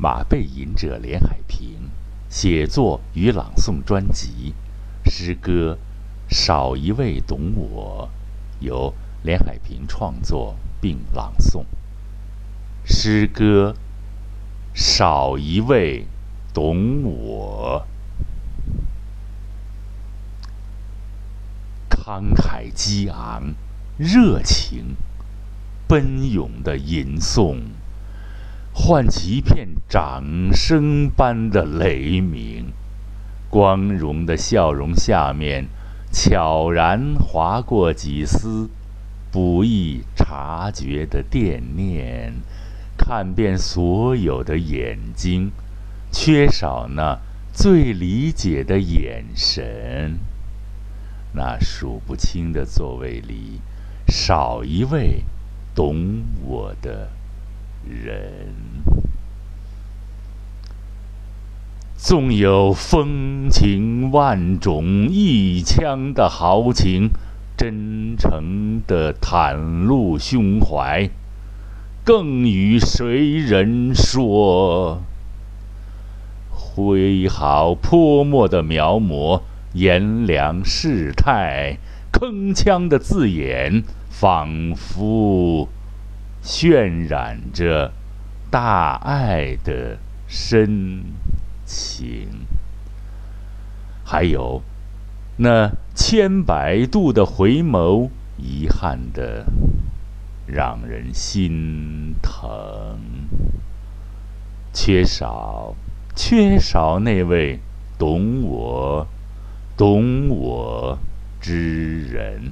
马背吟者连海平写作与朗诵专辑，诗歌《少一位懂我》，由连海平创作并朗诵。诗歌《少一位懂我》，慷慨激昂，热情。奔涌的吟诵，唤起一片掌声般的雷鸣。光荣的笑容下面，悄然划过几丝不易察觉的惦念。看遍所有的眼睛，缺少那最理解的眼神。那数不清的座位里，少一位。懂我的人，纵有风情万种，一腔的豪情，真诚的袒露胸怀，更与谁人说？挥毫泼墨的描摹，炎凉世态，铿锵的字眼。仿佛渲染着大爱的深情，还有那千百度的回眸，遗憾的让人心疼。缺少，缺少那位懂我、懂我之人。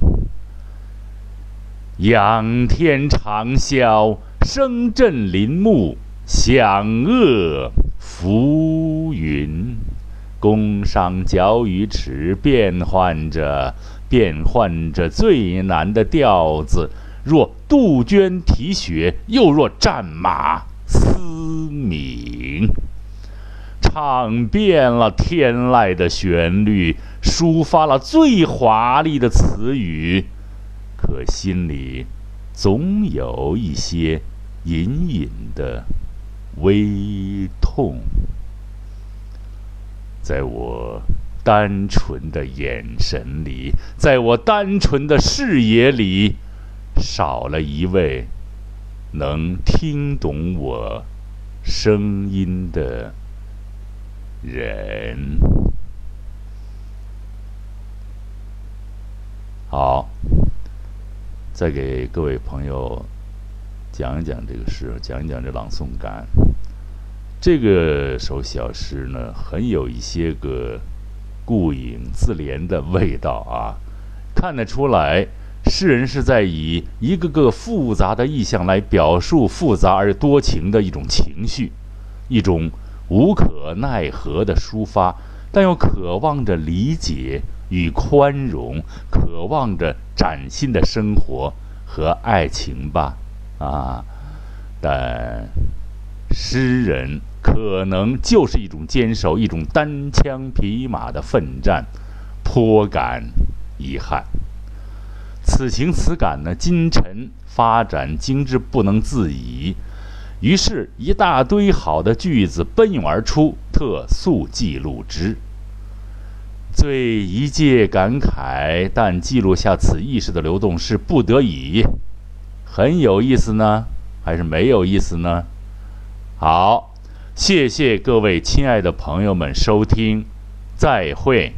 仰天长啸，声震林木，响遏浮云。宫商角羽尺变换着，变换着最难的调子。若杜鹃啼血，又若战马嘶鸣，唱遍了天籁的旋律，抒发了最华丽的词语。可心里总有一些隐隐的微痛，在我单纯的眼神里，在我单纯的视野里，少了一位能听懂我声音的人。好。再给各位朋友讲一讲这个诗，讲一讲这朗诵感。这个首小诗呢，很有一些个顾影自怜的味道啊，看得出来，诗人是在以一个个复杂的意象来表述复杂而多情的一种情绪，一种无可奈何的抒发，但又渴望着理解。与宽容，渴望着崭新的生活和爱情吧，啊！但诗人可能就是一种坚守，一种单枪匹马的奋战，颇感遗憾。此情此感呢，今晨发展精致不能自已，于是，一大堆好的句子奔涌而出，特速记录之。最一介感慨，但记录下此意识的流动是不得已，很有意思呢，还是没有意思呢？好，谢谢各位亲爱的朋友们收听，再会。